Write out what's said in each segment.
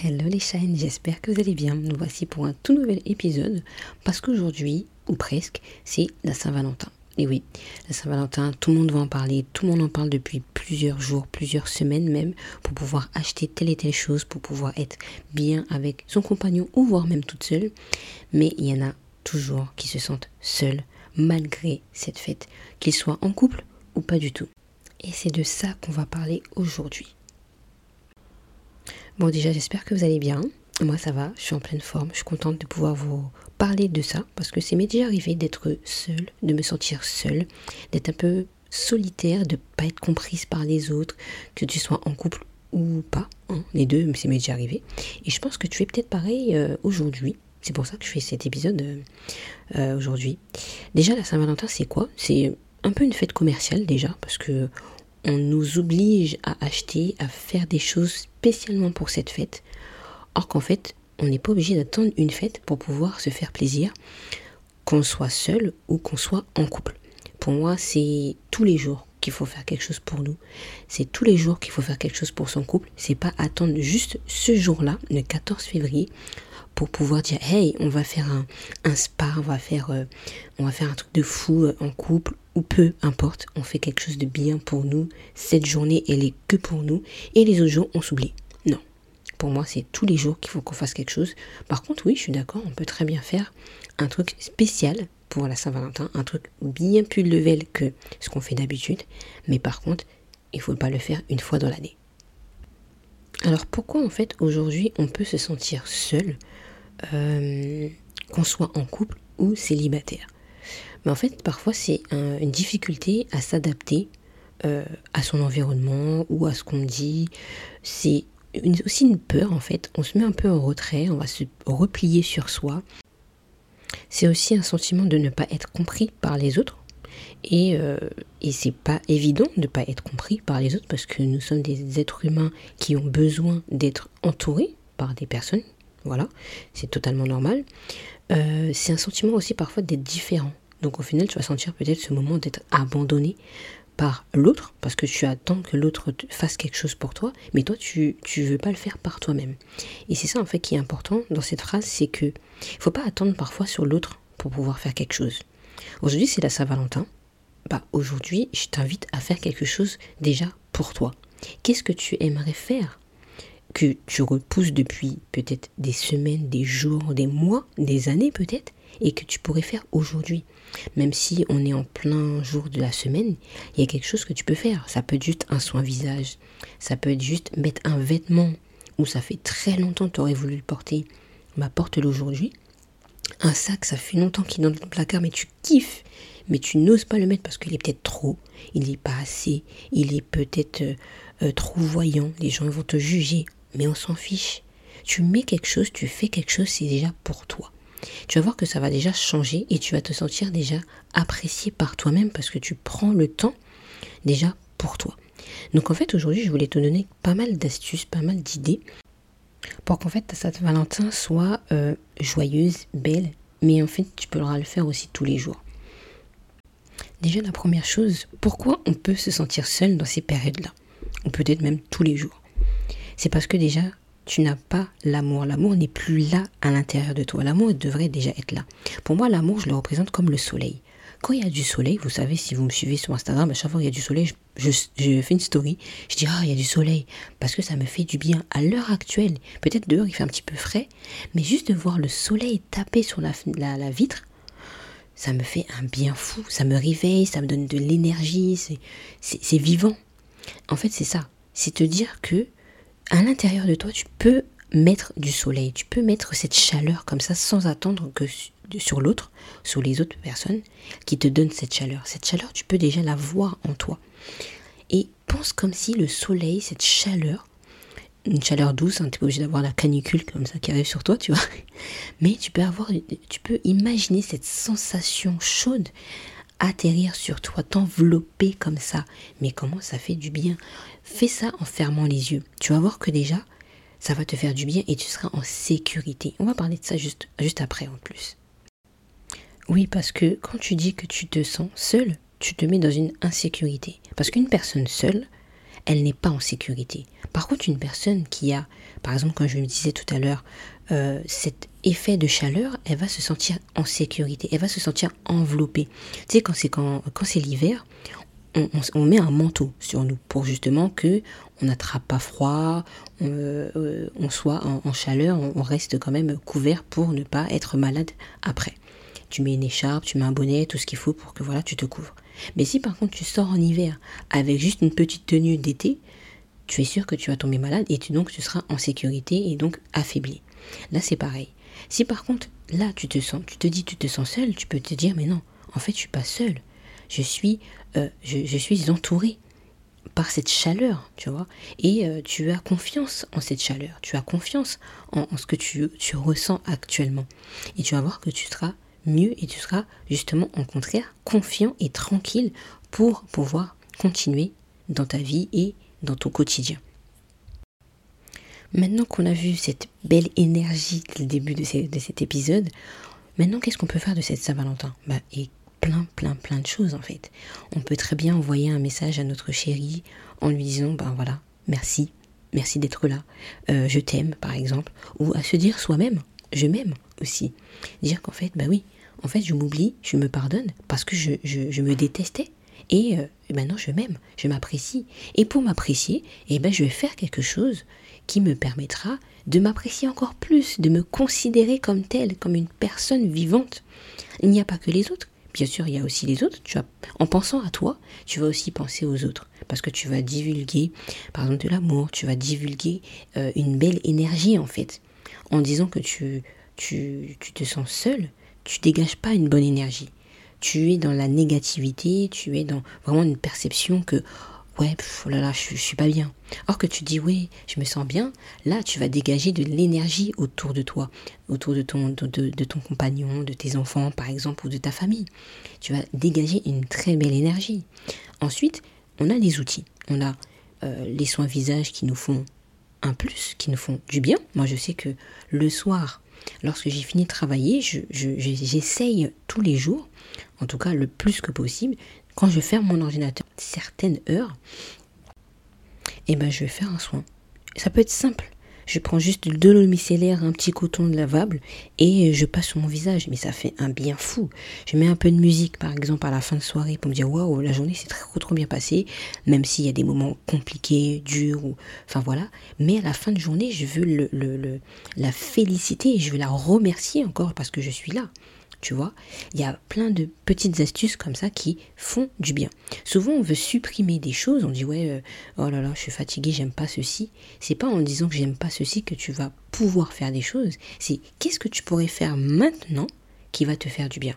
Hello les chaînes, j'espère que vous allez bien. Nous voici pour un tout nouvel épisode parce qu'aujourd'hui, ou presque, c'est la Saint-Valentin. Et oui, la Saint-Valentin, tout le monde va en parler, tout le monde en parle depuis plusieurs jours, plusieurs semaines même, pour pouvoir acheter telle et telle chose, pour pouvoir être bien avec son compagnon ou voire même toute seule. Mais il y en a toujours qui se sentent seuls malgré cette fête, qu'ils soient en couple ou pas du tout. Et c'est de ça qu'on va parler aujourd'hui. Bon, déjà, j'espère que vous allez bien. Moi, ça va, je suis en pleine forme. Je suis contente de pouvoir vous parler de ça parce que c'est m'est déjà arrivé d'être seule, de me sentir seule, d'être un peu solitaire, de pas être comprise par les autres, que tu sois en couple ou pas. Hein, les deux, c'est m'est déjà arrivé. Et je pense que tu es peut-être pareil euh, aujourd'hui. C'est pour ça que je fais cet épisode euh, euh, aujourd'hui. Déjà, la Saint-Valentin, c'est quoi? C'est un peu une fête commerciale déjà, parce que on nous oblige à acheter, à faire des choses spécialement pour cette fête. Or qu'en fait, on n'est pas obligé d'attendre une fête pour pouvoir se faire plaisir, qu'on soit seul ou qu'on soit en couple. Pour moi, c'est tous les jours qu'il faut faire quelque chose pour nous. C'est tous les jours qu'il faut faire quelque chose pour son couple. C'est pas attendre juste ce jour-là, le 14 février, pour pouvoir dire hey on va faire un, spa on va faire euh, on va faire un truc de fou euh, en couple ou peu importe on fait quelque chose de bien pour nous cette journée elle est que pour nous et les autres jours on s'oublie. Non. Pour moi c'est tous les jours qu'il faut qu'on fasse quelque chose. Par contre oui je suis d'accord on peut très bien faire un truc spécial pour la Saint-Valentin un truc bien plus level que ce qu'on fait d'habitude. Mais par contre il faut pas le faire une fois dans l'année. Alors pourquoi en fait aujourd'hui on peut se sentir seul, euh, qu'on soit en couple ou célibataire? Mais en fait parfois c'est une difficulté à s'adapter euh, à son environnement ou à ce qu'on dit. C'est aussi une peur en fait. On se met un peu en retrait, on va se replier sur soi. C'est aussi un sentiment de ne pas être compris par les autres et, euh, et c'est pas évident de ne pas être compris par les autres parce que nous sommes des êtres humains qui ont besoin d'être entourés par des personnes. Voilà, c'est totalement normal. Euh, c'est un sentiment aussi parfois d'être différent. Donc au final, tu vas sentir peut-être ce moment d'être abandonné par l'autre parce que tu attends que l'autre fasse quelque chose pour toi, mais toi tu tu veux pas le faire par toi-même. Et c'est ça en fait qui est important dans cette phrase, c'est que faut pas attendre parfois sur l'autre pour pouvoir faire quelque chose. Aujourd'hui, c'est la Saint-Valentin. Bah, aujourd'hui, je t'invite à faire quelque chose déjà pour toi. Qu'est-ce que tu aimerais faire que tu repousses depuis peut-être des semaines, des jours, des mois, des années peut-être, et que tu pourrais faire aujourd'hui. Même si on est en plein jour de la semaine, il y a quelque chose que tu peux faire. Ça peut être juste un soin visage, ça peut être juste mettre un vêtement où ça fait très longtemps que tu aurais voulu le porter. Bah, porte-le aujourd'hui un sac, ça fait longtemps qu'il est dans le placard, mais tu kiffes. Mais tu n'oses pas le mettre parce qu'il est peut-être trop, il n'est pas assez, il est peut-être euh, euh, trop voyant, les gens vont te juger, mais on s'en fiche. Tu mets quelque chose, tu fais quelque chose, c'est déjà pour toi. Tu vas voir que ça va déjà changer et tu vas te sentir déjà apprécié par toi-même parce que tu prends le temps déjà pour toi. Donc en fait aujourd'hui je voulais te donner pas mal d'astuces, pas mal d'idées pour qu'en fait ta Saint-Valentin soit euh, joyeuse, belle, mais en fait tu pourras le faire aussi tous les jours. Déjà la première chose, pourquoi on peut se sentir seul dans ces périodes-là? Ou peut-être même tous les jours. C'est parce que déjà tu n'as pas l'amour. L'amour n'est plus là à l'intérieur de toi. L'amour devrait déjà être là. Pour moi, l'amour, je le représente comme le soleil. Quand il y a du soleil, vous savez, si vous me suivez sur Instagram, à chaque fois qu'il y a du soleil, je, fais une story. Je dis, ah, il y a du soleil. Parce que ça me fait du bien. À l'heure actuelle, peut-être dehors, il fait un petit peu frais. Mais juste de voir le soleil taper sur la, la, vitre, ça me fait un bien fou. Ça me réveille, ça me donne de l'énergie. C'est vivant. En fait, c'est ça. C'est te dire que à l'intérieur de toi, tu peux mettre du soleil. Tu peux mettre cette chaleur comme ça sans attendre que sur l'autre, sur les autres personnes qui te donnent cette chaleur. Cette chaleur, tu peux déjà la voir en toi. Et pense comme si le soleil, cette chaleur, une chaleur douce, hein, tu n'es obligé d'avoir la canicule comme ça qui arrive sur toi, tu vois. Mais tu peux avoir, tu peux imaginer cette sensation chaude atterrir sur toi, t'envelopper comme ça. Mais comment ça fait du bien? Fais ça en fermant les yeux. Tu vas voir que déjà, ça va te faire du bien et tu seras en sécurité. On va parler de ça juste, après en plus. Oui, parce que quand tu dis que tu te sens seul, tu te mets dans une insécurité. Parce qu'une personne seule, elle n'est pas en sécurité. Par contre, une personne qui a, par exemple, comme je me disais tout à l'heure, euh, cet effet de chaleur, elle va se sentir en sécurité, elle va se sentir enveloppée. Tu sais, c'est quand, quand c'est l'hiver, on, met un manteau sur nous pour justement que on n'attrape pas froid, on, euh, soit en, chaleur, on, reste quand même couvert pour ne pas être malade après. Tu mets une écharpe, tu mets un bonnet, tout ce qu'il faut pour que voilà, tu te couvres. Mais si par contre tu sors en hiver avec juste une petite tenue d'été, tu es sûr que tu vas tomber malade et tu, donc tu seras en sécurité et donc affaibli. Là c'est pareil. Si par contre là tu te sens, tu te dis tu te sens seul, tu peux te dire mais non, en fait je suis pas seul. Je suis, euh, je, suis entouré par cette chaleur, tu vois. Et euh, tu as confiance en cette chaleur, tu as confiance en, ce que tu, tu, ressens actuellement. Et tu vas voir que tu seras mieux et tu seras justement en contraire confiant et tranquille pour pouvoir continuer dans ta vie et dans ton quotidien. Maintenant qu'on a vu cette belle énergie dès le début de, cet épisode, maintenant qu'est-ce qu'on peut faire de cette Saint-Valentin? Bah, plein, plein, plein de choses en fait. On peut très bien envoyer un message à notre chérie en lui disant, ben voilà, merci, merci d'être là, euh, je t'aime par exemple, ou à se dire soi-même, je m'aime aussi. Dire qu'en fait, bah oui, en fait, je m'oublie, je me pardonne parce que je, je, me détestais. Et, euh, maintenant, je m'aime, je m'apprécie. Et pour m'apprécier, eh ben, je vais faire quelque chose qui me permettra de m'apprécier encore plus, de me considérer comme telle, comme une personne vivante. Il n'y a pas que les autres. Bien sûr, il y a aussi les autres. Tu en pensant à toi, tu vas aussi penser aux autres. Parce que tu vas divulguer, par exemple, de l'amour, tu vas divulguer euh, une belle énergie, en fait. En disant que tu, tu, tu te sens seul, tu dégages pas une bonne énergie. Tu es dans la négativité, tu es dans vraiment une perception que ouais, oh là là, je, suis pas bien. Or que tu dis oui, je me sens bien, là tu vas dégager de l'énergie autour de toi, autour de ton, de, ton compagnon, de tes enfants par exemple, ou de ta famille. Tu vas dégager une très belle énergie. Ensuite, on a des outils. On a euh, les soins visage qui nous font un plus, qui nous font du bien. Moi je sais que le soir, Lorsque j'ai fini de travailler, j'essaye tous les jours, en tout cas le plus que possible, quand je ferme mon ordinateur certaines heures, et eh ben je vais faire un soin. Ça peut être simple. Je prends juste de l'eau micellaire, un petit coton lavable et je passe sur mon visage. Mais ça fait un bien fou. Je mets un peu de musique, par exemple, à la fin de soirée pour me dire waouh, la journée s'est trop, trop bien passée, même s'il y a des moments compliqués, durs, enfin voilà. Mais à la fin de journée, je veux le, le, la féliciter et je veux la remercier encore parce que je suis là tu vois. Il y a plein de petites astuces comme ça qui font du bien. Souvent, on veut supprimer des choses, on dit ouais, euh, oh là là, je suis fatigué, j'aime pas ceci. C'est pas en disant que j'aime pas ceci que tu vas pouvoir faire des choses. C'est qu'est-ce que tu pourrais faire maintenant qui va te faire du bien?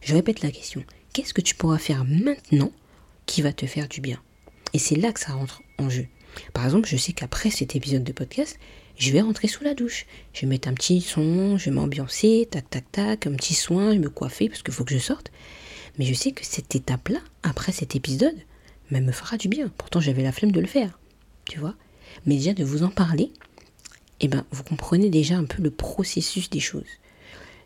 Je répète la question. Qu'est-ce que tu pourras faire maintenant qui va te faire du bien? Et c'est là que ça rentre en jeu. Par exemple, je sais qu'après cet épisode de podcast, je vais rentrer sous la douche. Je vais mettre un petit son, je vais m'ambiancer, tac, tac, tac, un petit soin, je vais me coiffer parce qu'il faut que je sorte. Mais je sais que cette étape-là, après cet épisode, me fera du bien. Pourtant, j'avais la flemme de le faire. Tu vois Mais déjà, de vous en parler, eh ben, vous comprenez déjà un peu le processus des choses.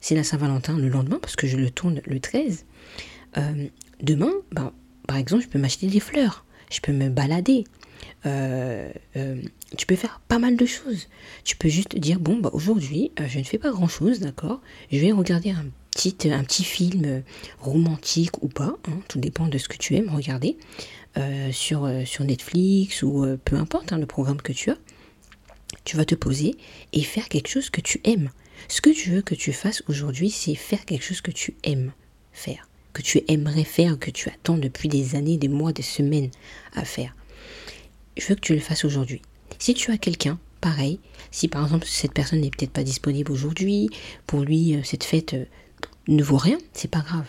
C'est la Saint-Valentin le lendemain, parce que je le tourne le 13. Euh, demain, ben, par exemple, je peux m'acheter des fleurs. Je peux me balader. Euh, euh, tu peux faire pas mal de choses. Tu peux juste dire bon bah aujourd'hui euh, je ne fais pas grand chose, d'accord? Je vais regarder un petit film romantique ou pas, hein, tout dépend de ce que tu aimes regarder sur sur Netflix ou peu importe hein, le programme que tu as. Tu vas te poser et faire quelque chose que tu aimes. Ce que tu veux que tu fasses aujourd'hui, c'est faire quelque chose que tu aimes faire, que tu aimerais faire, que tu attends depuis des années, des mois, des semaines à faire je veux que tu le fasses aujourd'hui. Si tu as quelqu'un, pareil, si par exemple cette personne n'est peut-être pas disponible aujourd'hui, pour lui euh, cette fête euh, ne vaut rien, c'est pas grave.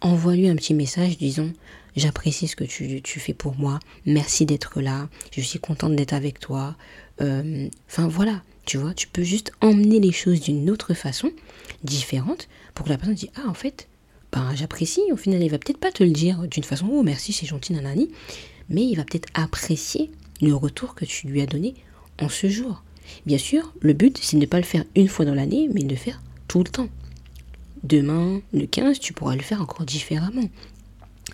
Envoie-lui un petit message disant j'apprécie ce que tu, fais pour moi, merci d'être là, je suis contente d'être avec toi. Euh, enfin voilà, tu vois, tu peux juste emmener les choses d'une autre façon, différente, pour que la personne dise ah en fait, ben j'apprécie. Au final, il va peut-être pas te le dire d'une façon oh merci c'est gentil nanani, mais il va peut-être apprécier le retour que tu lui as donné en ce jour. Bien sûr, le but, c'est de ne pas le faire une fois dans l'année, mais de le faire tout le temps. Demain, le 15, tu pourras le faire encore différemment.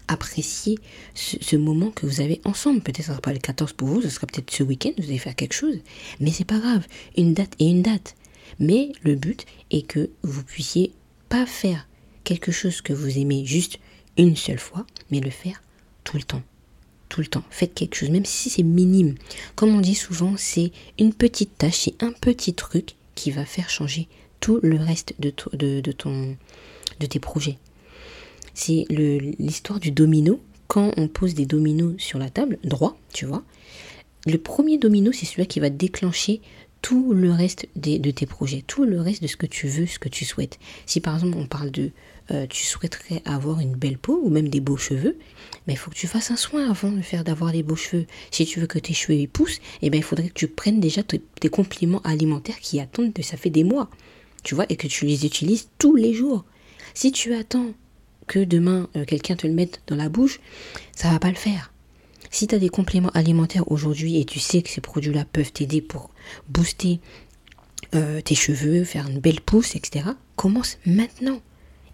apprécier ce, moment que vous avez ensemble. Peut-être ce sera pas le 14 pour vous, ce sera peut-être ce week-end, vous allez faire quelque chose. Mais c'est pas grave, une date et une date. Mais le but est que vous puissiez pas faire quelque chose que vous aimez juste une seule fois, mais le faire tout le temps. Le temps. Faites quelque chose, même si c'est minime. Comme on dit souvent, c'est une petite tâche, c'est un petit truc qui va faire changer tout le reste de, de, ton, de tes projets. C'est l'histoire du domino. Quand on pose des dominos sur la table, droit, tu vois, le premier domino, c'est celui qui va déclencher tout le reste de tes projets, tout le reste de ce que tu veux, ce que tu souhaites. Si par exemple on parle de euh, tu souhaiterais avoir une belle peau ou même des beaux cheveux, mais il faut que tu fasses un soin avant de faire d'avoir des beaux cheveux. Si tu veux que tes cheveux poussent, eh ben, il faudrait que tu prennes déjà tes compléments alimentaires qui attendent, ça fait des mois, tu vois, et que tu les utilises tous les jours. Si tu attends que demain euh, quelqu'un te le mette dans la bouche, ça va pas le faire. Si tu as des compléments alimentaires aujourd'hui et tu sais que ces produits-là peuvent t'aider pour booster euh, tes cheveux, faire une belle pousse, etc., commence maintenant.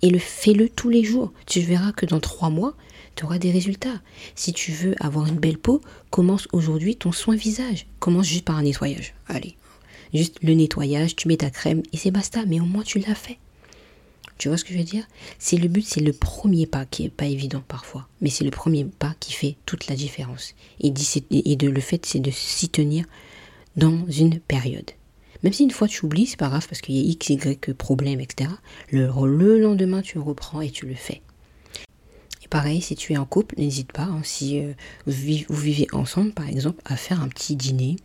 Et le fais-le tous les jours. Tu verras que dans trois mois, tu auras des résultats. Si tu veux avoir une belle peau, commence aujourd'hui ton soin visage. Commence juste par un nettoyage. Allez, juste le nettoyage, tu mets ta crème et c'est basta. Mais au moins tu l'as fait. Tu vois ce que je veux dire? C'est le but, c'est le premier pas qui est pas évident parfois, mais c'est le premier pas qui fait toute la différence. Et, de le fait, c'est de s'y tenir dans une période. Même si une fois tu oublies, c'est pas grave parce qu'il y a X, Y problème, etc. Le, le lendemain, tu reprends et tu le fais. Et pareil, si tu es en couple, n'hésite pas, hein, si euh, vous, vivez, ensemble, par exemple, à faire un petit dîner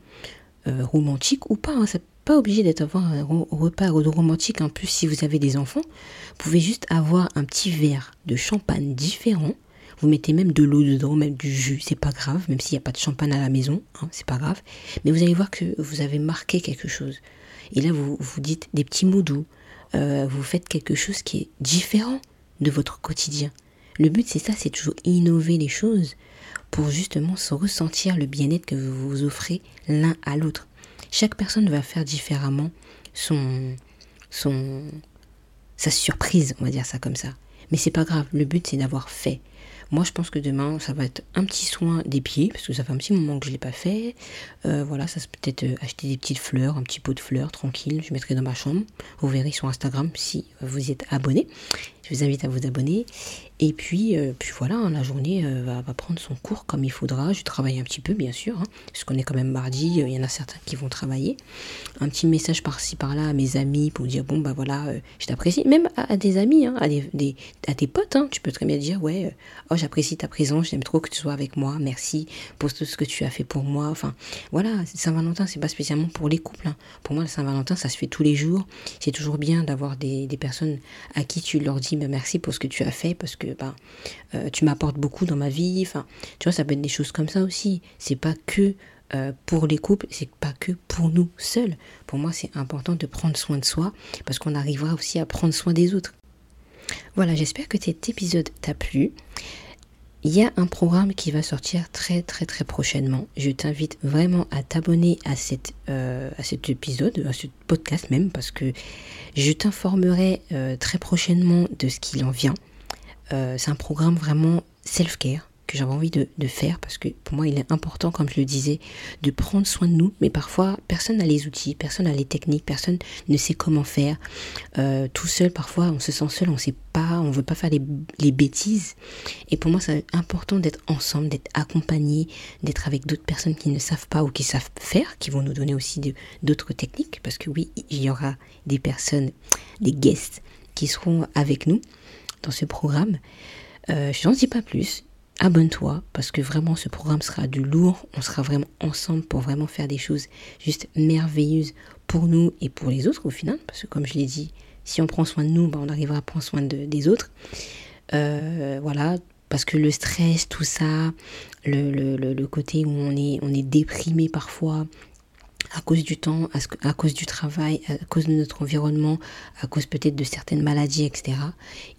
euh, romantique ou pas. Hein, pas obligé d'être avoir un repas romantique en plus si vous avez des enfants. Vous pouvez juste avoir un petit verre de champagne différent. Vous mettez même de l'eau dedans, même du jus, c'est pas grave, même s'il n'y a pas de champagne à la maison, hein, c'est pas grave. Mais vous allez voir que vous avez marqué quelque chose. Et là, vous vous dites des petits mots doux. Euh, vous faites quelque chose qui est différent de votre quotidien. Le but, c'est ça, c'est toujours innover les choses pour justement se ressentir le bien-être que vous vous offrez l'un à l'autre. Chaque personne va faire différemment son, son, sa surprise, on va dire ça comme ça. Mais c'est pas grave, le but c'est d'avoir fait. Moi, je pense que demain, ça va être un petit soin des pieds, parce que ça fait un petit moment que je ne l'ai pas fait. Euh, voilà, ça c'est peut-être euh, acheter des petites fleurs, un petit pot de fleurs, tranquille. Je mettrai dans ma chambre. Vous verrez sur Instagram si vous y êtes abonné. Je vous invite à vous abonner. Et puis, euh, puis voilà, hein, la journée va, prendre son cours comme il faudra. Je travaille un petit peu, bien sûr, hein, parce qu'on est quand même mardi. Il y en a certains qui vont travailler. Un petit message par-ci par-là à mes amis pour dire bon bah voilà, je t'apprécie. Même à, des amis, hein, à, des, à tes potes, tu peux très bien dire ouais, oh j'apprécie ta présence, j'aime trop que tu sois avec moi. Merci pour tout ce que tu as fait pour moi. Enfin voilà, Saint-Valentin c'est pas spécialement pour les couples. Pour moi, le Saint-Valentin ça se fait tous les jours. C'est toujours bien d'avoir des, des personnes à qui tu leur dis merci pour ce que tu as fait parce que bah, euh, tu m'apportes beaucoup dans ma vie. Enfin, tu vois, ça peut être des choses comme ça aussi. C'est pas que euh, pour les couples, c'est pas que pour nous seuls. Pour moi, c'est important de prendre soin de soi parce qu'on arrivera aussi à prendre soin des autres. Voilà, j'espère que cet épisode t'a plu. Il y a un programme qui va sortir très très très prochainement. Je t'invite vraiment à t'abonner à, euh, à cet épisode, à ce podcast même, parce que je t'informerai euh, très prochainement de ce qu'il en vient. Euh, c'est un programme vraiment self-care que j'avais envie de, faire parce que pour moi il est important, comme je le disais, de prendre soin de nous. Mais parfois, personne n'a les outils, personne n'a les techniques, personne ne sait comment faire. Euh, tout seul, parfois, on se sent seul, on sait pas, on veut pas faire les, bêtises. Et pour moi, c'est important d'être ensemble, d'être accompagné, d'être avec d'autres personnes qui ne savent pas ou qui savent faire, qui vont nous donner aussi d'autres techniques. Parce que oui, il y aura des personnes, des guests qui seront avec nous dans ce programme. Euh, je n'en dis pas plus abonne-toi parce que vraiment ce programme sera du lourd. On sera vraiment ensemble pour vraiment faire des choses juste merveilleuses pour nous et pour les autres au final. Parce que comme je l'ai dit, si on prend soin de nous, ben, on arrivera à prendre soin de, des autres. Euh, voilà, parce que le stress, tout ça, le, côté où on est, on est déprimé parfois, à cause du temps, à, cause du travail, à cause de notre environnement, à cause peut-être de certaines maladies, etc.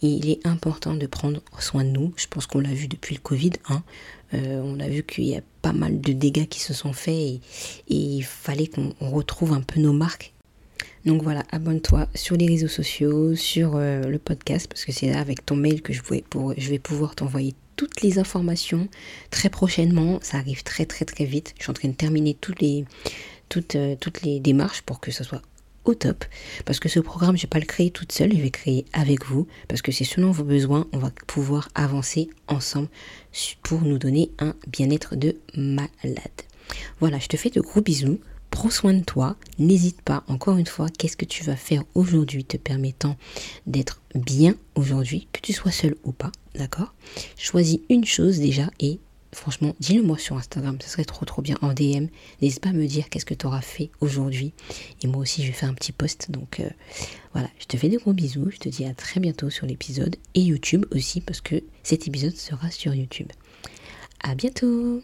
il est important de prendre soin de nous. Je pense qu'on l'a vu depuis le Covid. Hein. Euh, on a vu qu'il y a pas mal de dégâts qui se sont faits et, il fallait qu'on retrouve un peu nos marques. Donc voilà, abonne-toi sur les réseaux sociaux, sur euh, le podcast, parce que c'est là avec ton mail que je vais, pouvoir t'envoyer toutes les informations très prochainement. Ça arrive très très très vite. Je suis en train de terminer toutes les, toutes, euh, toutes les démarches pour que ça soit au top. Parce que ce programme, je ne vais pas le créer toute seule, je vais créer avec vous. Parce que c'est selon vos besoins, on va pouvoir avancer ensemble pour nous donner un bien-être de malade. Voilà, je te fais de gros bisous. Prends soin de toi, n'hésite pas, encore une fois, qu'est-ce que tu vas faire aujourd'hui te permettant d'être bien aujourd'hui, que tu sois seul ou pas, d'accord? Choisis une chose déjà et franchement, dis-le moi sur Instagram, ça serait trop trop bien en DM. N'hésite pas à me dire qu'est-ce que tu auras fait aujourd'hui. Et moi aussi, je vais faire un petit post. Donc euh, voilà, je te fais des gros bisous. Je te dis à très bientôt sur l'épisode et YouTube aussi parce que cet épisode sera sur YouTube. À bientôt